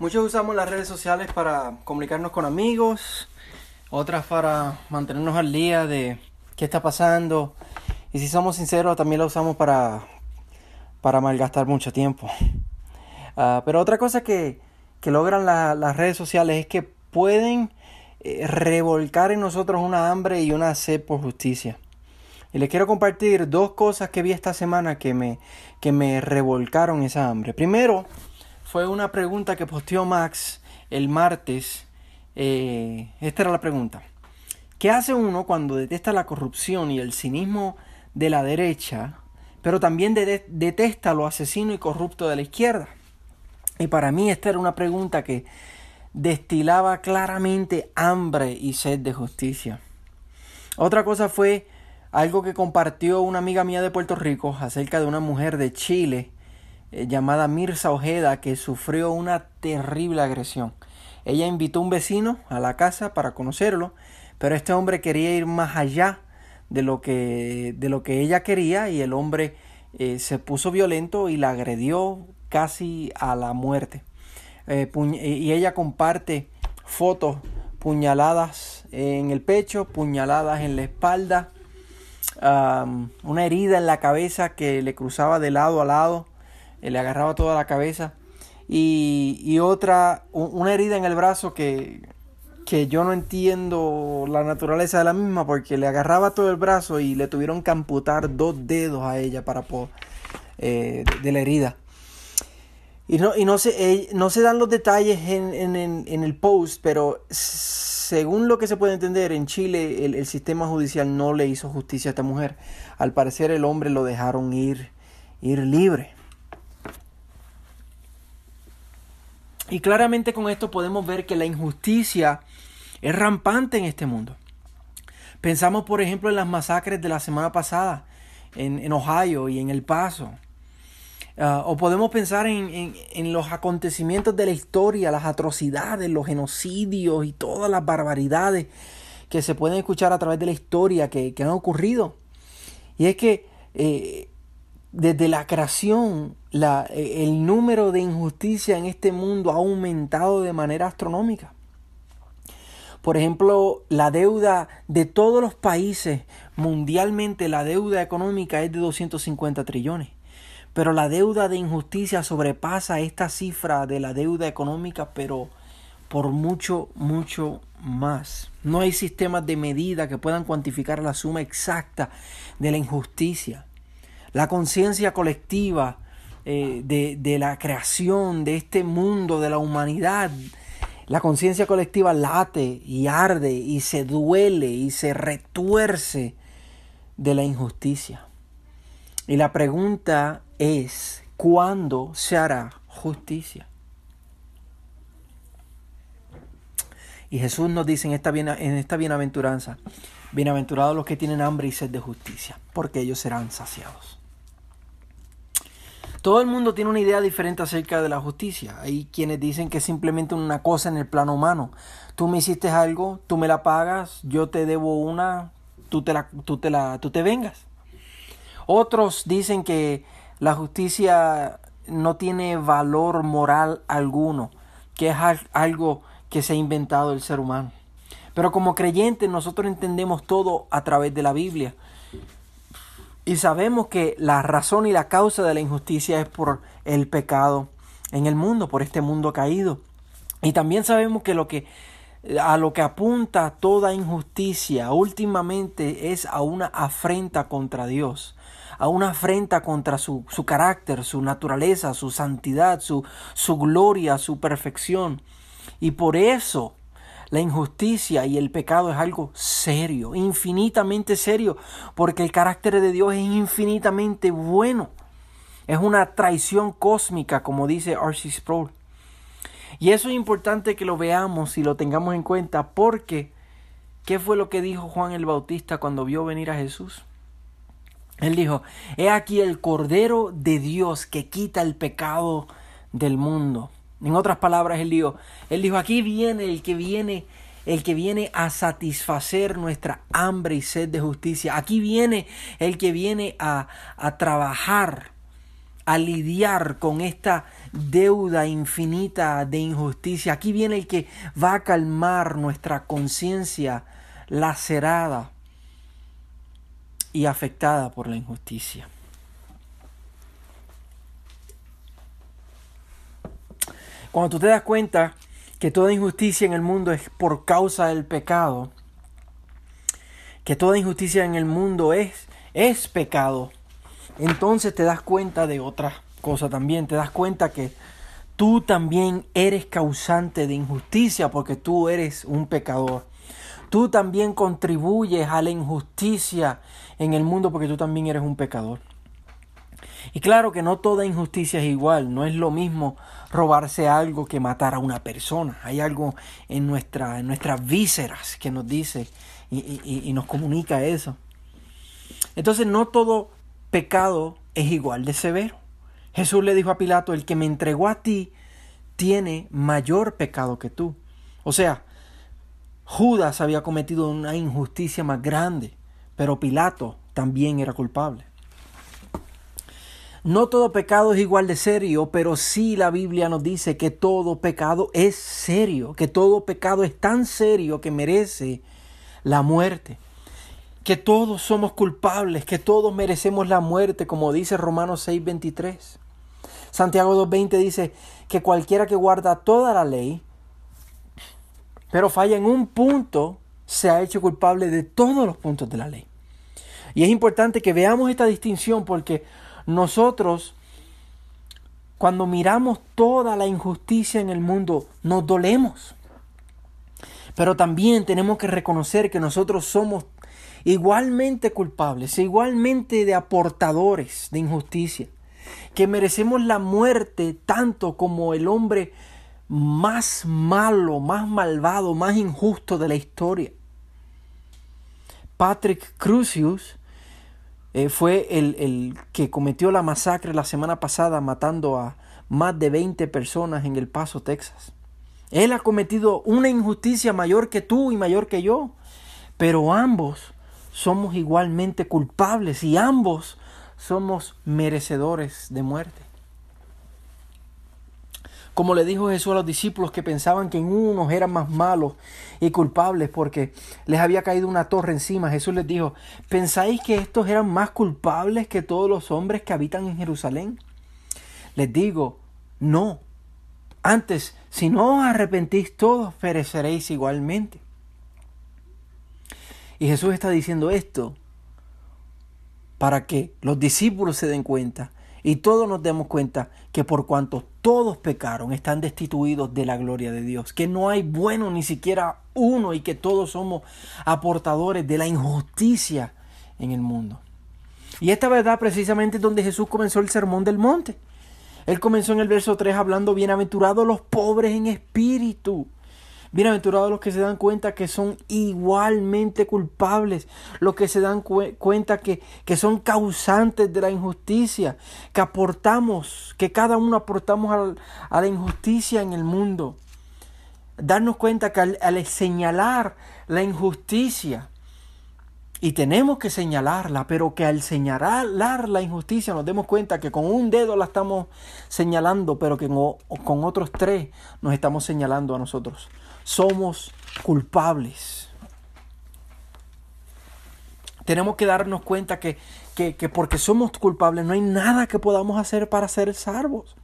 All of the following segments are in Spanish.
Muchos usamos las redes sociales para comunicarnos con amigos, otras para mantenernos al día de qué está pasando. Y si somos sinceros, también la usamos para, para malgastar mucho tiempo. Ah, pero otra cosa que, que logran las redes sociales es que pueden eh, revolcar en nosotros una hambre y una sed por justicia. Y les quiero compartir dos cosas que vi esta semana que me, que me revolcaron esa hambre. Primero, fue una pregunta que posteó Max el martes. Eh, esta era la pregunta. ¿Qué hace uno cuando detesta la corrupción y el cinismo de la derecha, pero también detesta lo asesino y corrupto de la izquierda? Y para mí esta era una pregunta que destilaba claramente hambre y sed de justicia. Otra cosa fue algo que compartió una amiga mía de Puerto Rico acerca de una mujer de Chile eh, llamada Mirza Ojeda que sufrió una terrible agresión. Ella invitó a un vecino a la casa para conocerlo, pero este hombre quería ir más allá de lo que, de lo que ella quería y el hombre eh, se puso violento y la agredió casi a la muerte. Eh, y ella comparte fotos puñaladas en el pecho, puñaladas en la espalda, una herida en la cabeza que le cruzaba de lado a lado, le agarraba toda la cabeza, y, otra, una herida en el brazo que, que yo no entiendo la naturaleza de la misma porque le agarraba todo el brazo y le tuvieron que amputar dos dedos a ella para eh, de la herida. Y no, y no, se, eh, no se dan los detalles en, en, en, el post, pero según lo que se puede entender, en Chile el, el, sistema judicial no le hizo justicia a esta mujer. Al parecer el hombre lo dejaron ir, ir libre. Y claramente con esto podemos ver que la injusticia es rampante en este mundo. Pensamos por ejemplo en las masacres de la semana pasada en, en Ohio y en El Paso Ah, o podemos pensar en, los acontecimientos de la historia, las atrocidades, los genocidios y todas las barbaridades que se pueden escuchar a través de la historia que, han ocurrido. Y es que eh, desde la creación eh, el número de injusticia en este mundo ha aumentado de manera astronómica. Por ejemplo, la deuda de todos los países mundialmente, la deuda económica es de 250 trillones. Pero la deuda de injusticia sobrepasa esta cifra de la deuda económica, pero por mucho, mucho más. No hay sistemas de medida que puedan cuantificar la suma exacta de la injusticia. La conciencia colectiva eh, de, de la creación de este mundo, de la humanidad, la conciencia colectiva late y arde y se duele y se retuerce de la injusticia. Y la pregunta es, ¿cuándo se hará justicia? Y Jesús nos dice en esta, en esta bienaventuranza, bienaventurados los que tienen hambre y sed de justicia, porque ellos serán saciados. Todo el mundo tiene una idea diferente acerca de la justicia. Hay quienes dicen que es simplemente una cosa en el plano humano. Tú me hiciste algo, tú me la pagas, yo te debo una, tú te la, tú te la, tú te vengas. Otros dicen que la justicia no tiene valor moral alguno, que es algo que se ha inventado el ser humano. Pero como creyentes nosotros entendemos todo a través de la Biblia. Y sabemos que la razón y la causa de la injusticia es por el pecado en el mundo, por este mundo caído. Y también sabemos que lo que a lo que apunta toda injusticia últimamente es a una afrenta contra Dios a una afrenta contra su, su carácter, su naturaleza, su santidad, su, su gloria, su perfección. Y por eso la injusticia y el pecado es algo serio, infinitamente serio, porque el carácter de Dios es infinitamente bueno. Es una traición cósmica, como dice R.C. Sproul. Y eso es importante que lo veamos y lo tengamos en cuenta, porque ¿qué fue lo que dijo Juan el Bautista cuando vio venir a Jesús? Él dijo, he aquí el Cordero de Dios que quita el pecado del mundo. En otras palabras, él dijo, él dijo, aquí viene el que viene, el que viene a satisfacer nuestra hambre y sed de justicia. Aquí viene el que viene a, a trabajar, a lidiar con esta deuda infinita de injusticia. Aquí viene el que va a calmar nuestra conciencia lacerada y afectada por la injusticia. Cuando tú te das cuenta que toda injusticia en el mundo es por causa del pecado, que toda injusticia en el mundo es, es pecado, entonces te das cuenta de otra cosa también, te das cuenta que tú también eres causante de injusticia porque tú eres un pecador. Tú también contribuyes a la injusticia en el mundo porque tú también eres un pecador. Y claro que no toda injusticia es igual, no es lo mismo robarse algo que matar a una persona. Hay algo en, en nuestras vísceras que nos dice y nos comunica eso. Entonces no todo pecado es igual de severo. Jesús le dijo a Pilato, el que me entregó a ti tiene mayor pecado que tú. O sea, Judas había cometido una injusticia más grande, pero Pilato también era culpable. No todo pecado es igual de serio, pero sí la Biblia nos dice que todo pecado es serio, que todo pecado es tan serio que merece la muerte, que todos somos culpables, que todos merecemos la muerte, como dice Romanos 6:23. Santiago 2:20 dice que cualquiera que guarda toda la ley, pero falla en un punto, se ha hecho culpable de todos los puntos de la ley. Y es importante que veamos esta distinción porque nosotros, cuando miramos toda la injusticia en el mundo, nos dolemos. Pero también tenemos que reconocer que nosotros somos igualmente culpables, igualmente de aportadores de injusticia, que merecemos la muerte tanto como el hombre más malo, más malvado, más injusto de la historia. Patrick Crucius eh, fue el, el, que cometió la masacre la semana pasada matando a más de 20 personas en El Paso, Texas. Él ha cometido una injusticia mayor que tú y mayor que yo, pero ambos somos igualmente culpables y ambos somos merecedores de muerte. Como le dijo Jesús a los discípulos que pensaban que en unos eran más malos y culpables porque les había caído una torre encima, Jesús les dijo, ¿pensáis que estos eran más culpables que todos los hombres que habitan en Jerusalén? Les digo, no. Antes, si no os arrepentís todos, pereceréis igualmente. Y Jesús está diciendo esto para que los discípulos se den cuenta y todos nos demos cuenta que por cuanto todos pecaron, están destituidos de la gloria de Dios, que no hay bueno ni siquiera uno y que todos somos aportadores de la injusticia en el mundo. Y esta verdad precisamente es donde Jesús comenzó el sermón del monte. Él comenzó en el verso 3 hablando, bienaventurados los pobres en espíritu, Bienaventurados los que se dan cuenta que son igualmente culpables, los que se dan cuenta que, que, son causantes de la injusticia, que aportamos, que cada uno aportamos a, la injusticia en el mundo. Darnos cuenta que al señalar la injusticia, y tenemos que señalarla, pero que al señalar la injusticia nos demos cuenta que con un dedo la estamos señalando, pero que con otros tres nos estamos señalando a nosotros somos culpables. Tenemos que darnos cuenta que, que, porque somos culpables no hay nada que podamos hacer para ser salvos.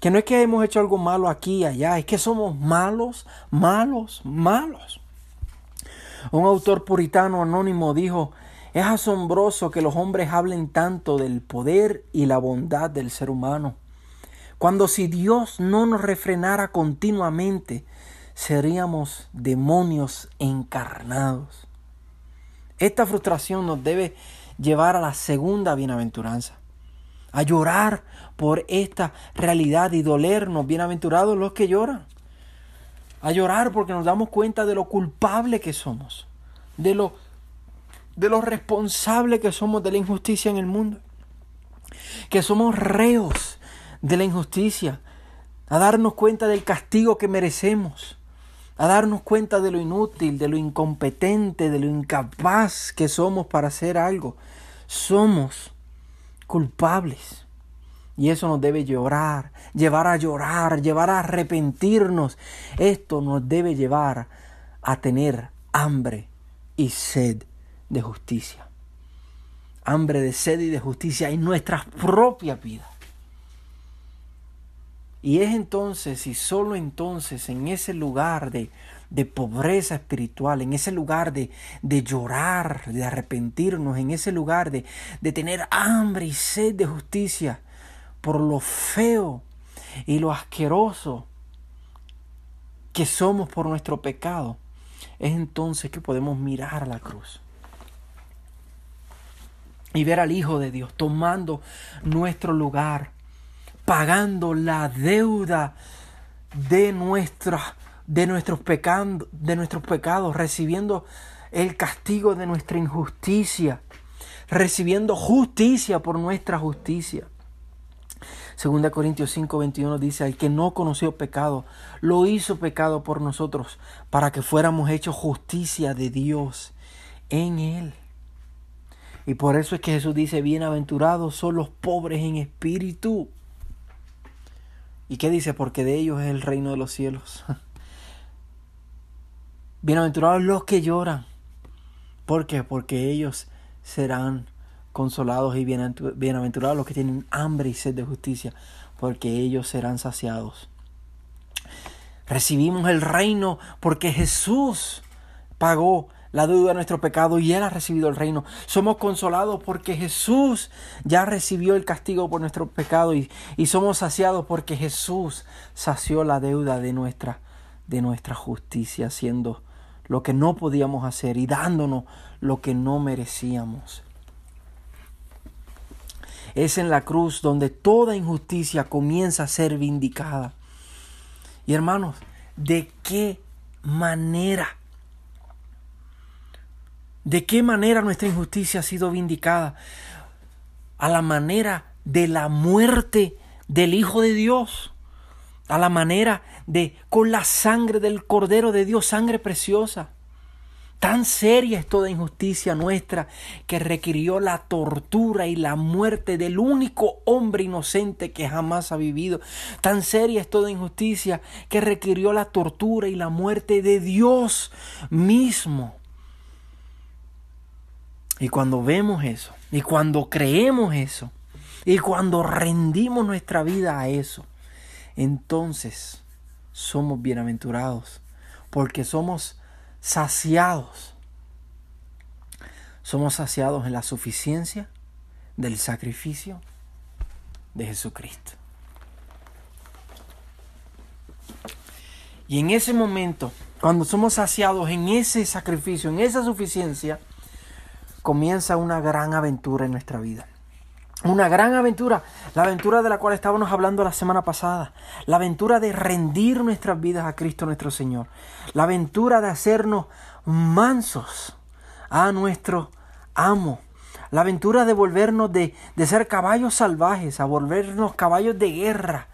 Que no es que hemos hecho algo malo aquí y allá, es que somos malos, malos, malos. Un autor puritano anónimo dijo, es asombroso que los hombres hablen tanto del poder y la bondad del ser humano, cuando si Dios no nos refrenara continuamente, seríamos demonios encarnados. Esta frustración nos debe llevar a la segunda bienaventuranza, a llorar por esta realidad y dolernos, bienaventurados los que lloran, a llorar porque nos damos cuenta de lo culpable que somos, de lo, de responsable que somos de la injusticia en el mundo, que somos reos de la injusticia, a darnos cuenta del castigo que merecemos a darnos cuenta de lo inútil, de lo incompetente, de lo incapaz que somos para hacer algo. Somos culpables. Y eso nos debe llorar, llevar a llorar, llevar a arrepentirnos. Esto nos debe llevar a tener hambre y sed de justicia. Hambre de sed y de justicia en nuestras propias vidas. Y es entonces y solo entonces en ese lugar de, de pobreza espiritual, en ese lugar de, de llorar, de arrepentirnos, en ese lugar de, de tener hambre y sed de justicia por lo feo y lo asqueroso que somos por nuestro pecado, es entonces que podemos mirar a la cruz y ver al Hijo de Dios tomando nuestro lugar pagando la deuda de, de, nuestros pecados, de nuestros pecados, recibiendo el castigo de nuestra injusticia, recibiendo justicia por nuestra justicia. Segunda Corintios 5:21 dice, al que no conoció pecado, lo hizo pecado por nosotros, para que fuéramos hechos justicia de Dios en él. Y por eso es que Jesús dice, bienaventurados son los pobres en espíritu, ¿Y qué dice? Porque de ellos es el reino de los cielos. Bienaventurados los que lloran. ¿Por qué? Porque ellos serán consolados y bienaventurados los que tienen hambre y sed de justicia, porque ellos serán saciados. Recibimos el reino porque Jesús pagó la deuda de nuestro pecado y Él ha recibido el reino. Somos consolados porque Jesús ya recibió el castigo por nuestro pecado y, y somos saciados porque Jesús sació la deuda de nuestra, de nuestra justicia, haciendo lo que no podíamos hacer y dándonos lo que no merecíamos. Es en la cruz donde toda injusticia comienza a ser vindicada. Y hermanos, ¿de qué manera? ¿De qué manera nuestra injusticia ha sido vindicada? A la manera de la muerte del Hijo de Dios. A la manera de con la sangre del Cordero de Dios, sangre preciosa. Tan seria es toda injusticia nuestra que requirió la tortura y la muerte del único hombre inocente que jamás ha vivido. Tan seria es toda injusticia que requirió la tortura y la muerte de Dios mismo. Y cuando vemos eso, y cuando creemos eso, y cuando rendimos nuestra vida a eso, entonces somos bienaventurados, porque somos saciados. Somos saciados en la suficiencia del sacrificio de Jesucristo. Y en ese momento, cuando somos saciados en ese sacrificio, en esa suficiencia, comienza una gran aventura en nuestra vida. Una gran aventura, la aventura de la cual estábamos hablando la semana pasada, la aventura de rendir nuestras vidas a Cristo nuestro Señor, la aventura de hacernos mansos a nuestro amo, la aventura de volvernos de, de ser caballos salvajes a volvernos caballos de guerra,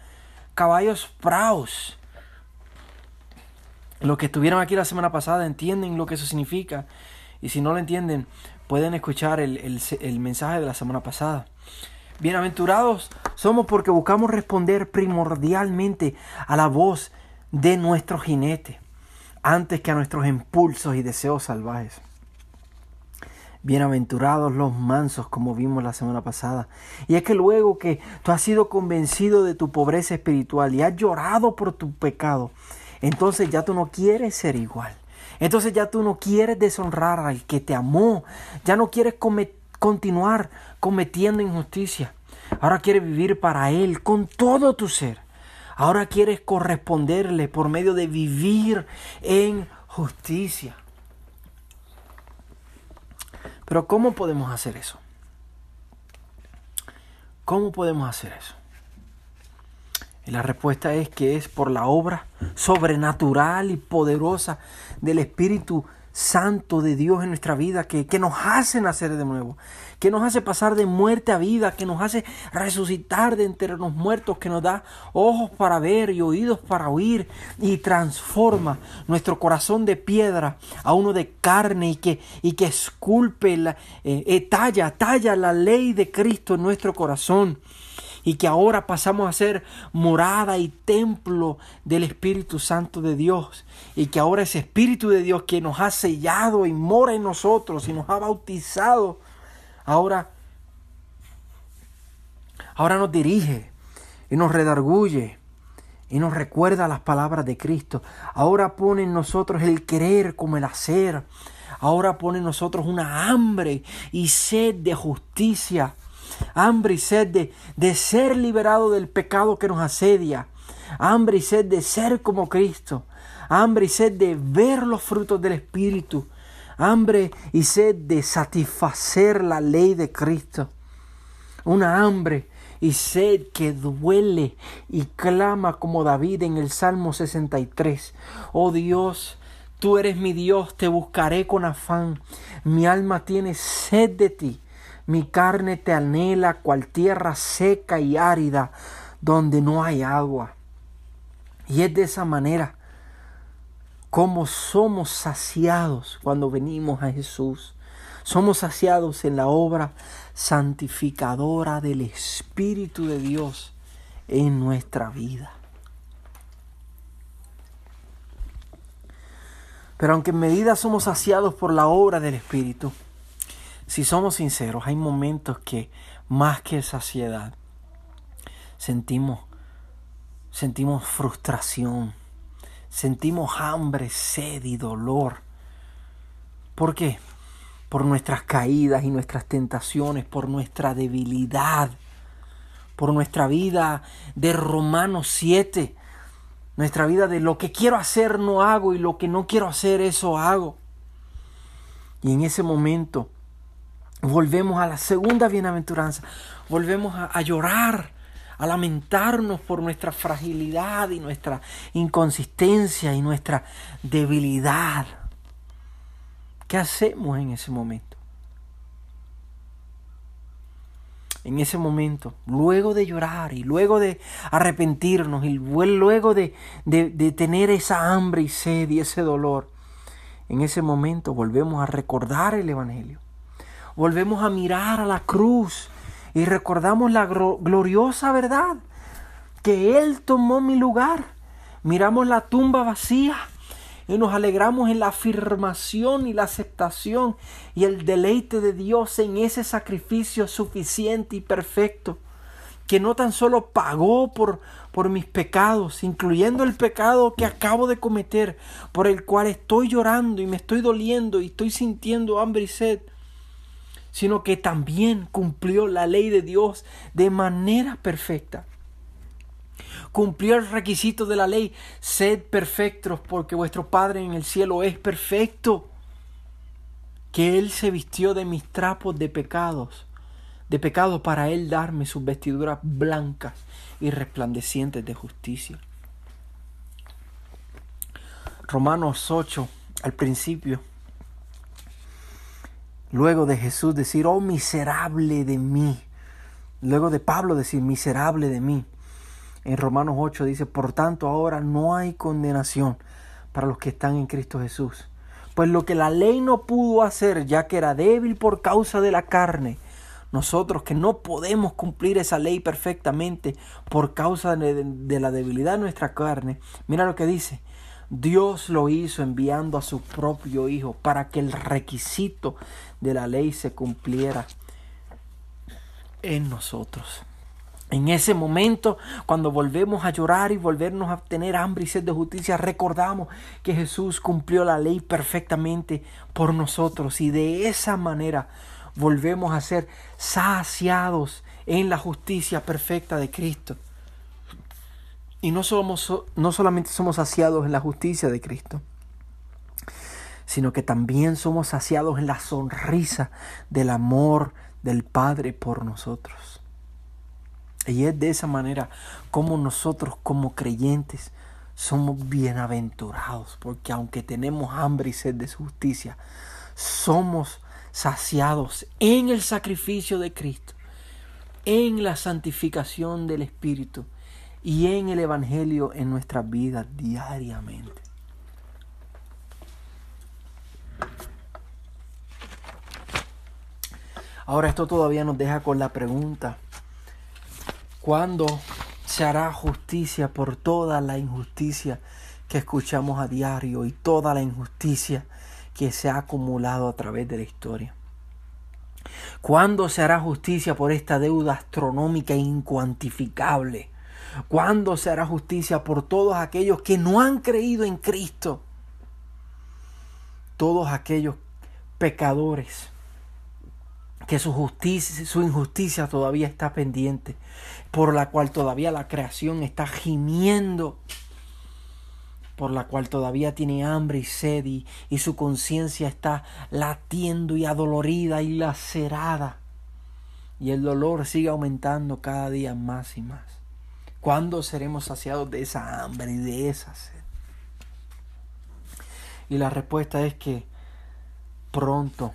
caballos praos. Los que estuvieron aquí la semana pasada entienden lo que eso significa y si no lo entienden, pueden escuchar el, mensaje de la semana pasada. Bienaventurados somos porque buscamos responder primordialmente a la voz de nuestro jinete, antes que a nuestros impulsos y deseos salvajes. Bienaventurados los mansos, como vimos la semana pasada. Y es que luego que tú has sido convencido de tu pobreza espiritual y has llorado por tu pecado, entonces ya tú no quieres ser igual. Entonces ya tú no quieres deshonrar al que te amó, ya no quieres continuar cometiendo injusticia. Ahora quieres vivir para Él con todo tu ser. Ahora quieres corresponderle por medio de vivir en justicia. Pero ¿cómo podemos hacer eso? ¿Cómo podemos hacer eso? Y la respuesta es que es por la obra sobrenatural y poderosa del Espíritu Santo de Dios en nuestra vida que, que, nos hace nacer de nuevo, que nos hace pasar de muerte a vida, que nos hace resucitar de entre los muertos, que nos da ojos para ver y oídos para oír y transforma nuestro corazón de piedra a uno de carne y que, y que esculpe, la, eh, eh, talla, talla la ley de Cristo en nuestro corazón y que ahora pasamos a ser morada y templo del Espíritu Santo de Dios y que ahora ese Espíritu de Dios que nos ha sellado y mora en nosotros y nos ha bautizado, ahora, ahora nos dirige y nos redarguye y nos recuerda las palabras de Cristo. Ahora pone en nosotros el querer como el hacer. Ahora pone en nosotros una hambre y sed de justicia. Hambre y sed de, de ser liberado del pecado que nos asedia. Hambre y sed de ser como Cristo. Hambre y sed de ver los frutos del Espíritu. Hambre y sed de satisfacer la ley de Cristo. Una hambre y sed que duele y clama como David en el Salmo 63. Oh Dios, tú eres mi Dios, te buscaré con afán. Mi alma tiene sed de ti. Mi carne te anhela cual tierra seca y árida donde no hay agua. Y es de esa manera como somos saciados cuando venimos a Jesús. Somos saciados en la obra santificadora del Espíritu de Dios en nuestra vida. Pero aunque en medida somos saciados por la obra del Espíritu, si somos sinceros, hay momentos que más que saciedad sentimos sentimos frustración, sentimos hambre, sed y dolor. ¿Por qué? por nuestras caídas y nuestras tentaciones, por nuestra debilidad, por nuestra vida de Romanos 7, nuestra vida de lo que quiero hacer no hago y lo que no quiero hacer eso hago. Y en ese momento volvemos a la segunda bienaventuranza, volvemos a, llorar, a lamentarnos por nuestra fragilidad y nuestra inconsistencia y nuestra debilidad. ¿Qué hacemos en ese momento? En ese momento, luego de llorar y luego de arrepentirnos y luego de, de, tener esa hambre y sed y ese dolor, en ese momento volvemos a recordar el Evangelio. Volvemos a mirar a la cruz y recordamos la gloriosa verdad que Él tomó mi lugar. Miramos la tumba vacía y nos alegramos en la afirmación y la aceptación y el deleite de Dios en ese sacrificio suficiente y perfecto que no tan solo pagó por, por mis pecados, incluyendo el pecado que acabo de cometer, por el cual estoy llorando y me estoy doliendo y estoy sintiendo hambre y sed, sino que también cumplió la ley de Dios de manera perfecta cumplió el requisito de la ley, sed perfectos porque vuestro Padre en el cielo es perfecto. Que Él se vistió de mis trapos de pecados, de pecado para Él darme sus vestiduras blancas y resplandecientes de justicia. Romanos 8, al principio, luego de Jesús decir, oh miserable de mí, luego de Pablo decir, miserable de mí, en Romanos 8 dice, por tanto ahora no hay condenación para los que están en Cristo Jesús. Pues lo que la ley no pudo hacer, ya que era débil por causa de la carne, nosotros que no podemos cumplir esa ley perfectamente por causa de, de, la debilidad de nuestra carne, mira lo que dice. Dios lo hizo enviando a su propio Hijo para que el requisito de la ley se cumpliera en nosotros. En ese momento, cuando volvemos a llorar y volvernos a tener hambre y sed de justicia, recordamos que Jesús cumplió la ley perfectamente por nosotros y de esa manera volvemos a ser saciados en la justicia perfecta de Cristo. Y no, somos, no solamente somos saciados en la justicia de Cristo, sino que también somos saciados en la sonrisa del amor del Padre por nosotros. Y es de esa manera como nosotros como creyentes somos bienaventurados, porque aunque tenemos hambre y sed de justicia, somos saciados en el sacrificio de Cristo, en la santificación del Espíritu y en el Evangelio en nuestras vidas diariamente. Ahora esto todavía nos deja con la pregunta, ¿Cuándo se hará justicia por toda la injusticia que escuchamos a diario y toda la injusticia que se ha acumulado a través de la historia? ¿Cuándo se hará justicia por esta deuda astronómica incuantificable? ¿Cuándo se hará justicia por todos aquellos que no han creído en Cristo? Todos aquellos pecadores que su justicia, su injusticia todavía está pendiente, por la cual todavía la creación está gimiendo, por la cual todavía tiene hambre y sed y, y su conciencia está latiendo y adolorida y lacerada. Y el dolor sigue aumentando cada día más y más. ¿Cuándo seremos saciados de esa hambre y de esa sed? Y la respuesta es que pronto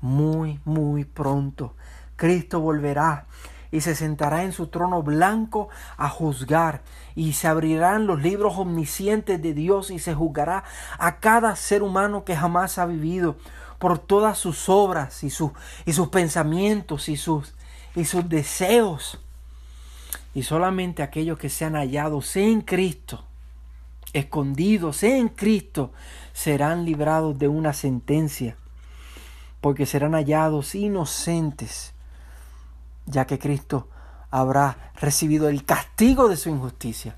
muy, muy pronto. Cristo volverá y se sentará en su trono blanco a juzgar y se abrirán los libros omniscientes de Dios y se juzgará a cada ser humano que jamás ha vivido por todas sus obras y, sus, y sus pensamientos y sus, y sus deseos. Y solamente aquellos que sean hallados en Cristo, escondidos en Cristo, serán librados de una sentencia porque serán hallados inocentes, ya que Cristo habrá recibido el castigo de su injusticia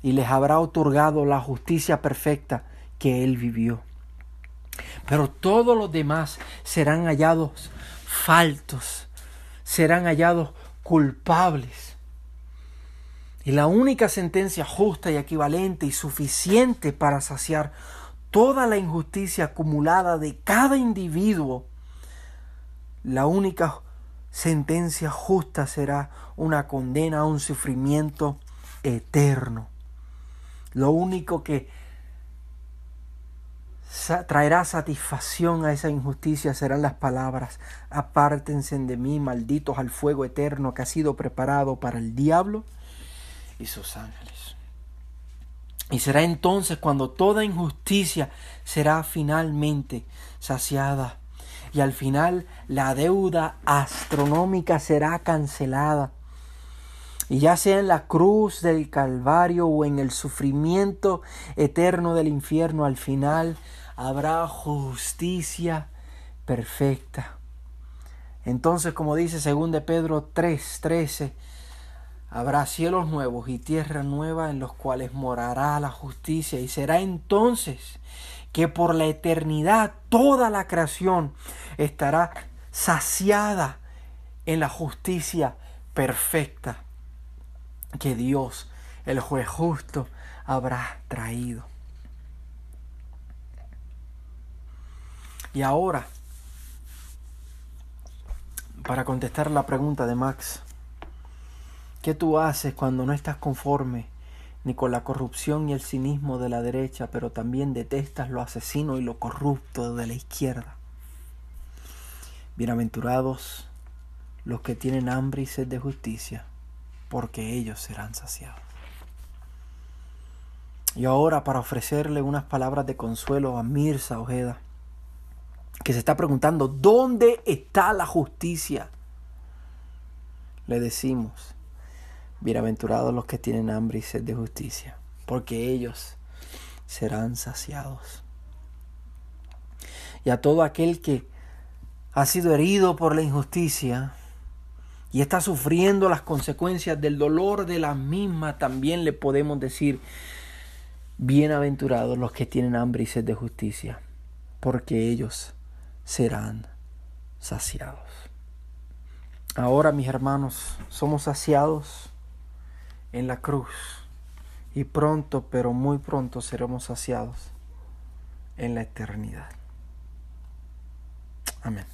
y les habrá otorgado la justicia perfecta que Él vivió. Pero todos los demás serán hallados faltos, serán hallados culpables. Y la única sentencia justa y equivalente y suficiente para saciar toda la injusticia acumulada de cada individuo, la única sentencia justa será una condena a un sufrimiento eterno. Lo único que traerá satisfacción a esa injusticia serán las palabras, apártense de mí, malditos al fuego eterno que ha sido preparado para el diablo y sus ángeles. Y será entonces cuando toda injusticia será finalmente saciada. Y al final la deuda astronómica será cancelada. Y ya sea en la cruz del Calvario o en el sufrimiento eterno del infierno, al final habrá justicia perfecta. Entonces, como dice 2 Pedro 3:13, Habrá cielos nuevos y tierra nueva en los cuales morará la justicia y será entonces que por la eternidad toda la creación estará saciada en la justicia perfecta que Dios, el juez justo, habrá traído. Y ahora, para contestar la pregunta de Max, ¿Qué tú haces cuando no estás conforme ni con la corrupción y el cinismo de la derecha, pero también detestas lo asesino y lo corrupto de la izquierda? Bienaventurados los que tienen hambre y sed de justicia, porque ellos serán saciados. Y ahora para ofrecerle unas palabras de consuelo a Mirza Ojeda, que se está preguntando, ¿dónde está la justicia? Le decimos, Bienaventurados los que tienen hambre y sed de justicia, porque ellos serán saciados. Y a todo aquel que ha sido herido por la injusticia y está sufriendo las consecuencias del dolor de la misma, también le podemos decir, bienaventurados los que tienen hambre y sed de justicia, porque ellos serán saciados. Ahora, mis hermanos, somos saciados en la cruz y pronto, pero muy pronto seremos saciados en la eternidad. Amén.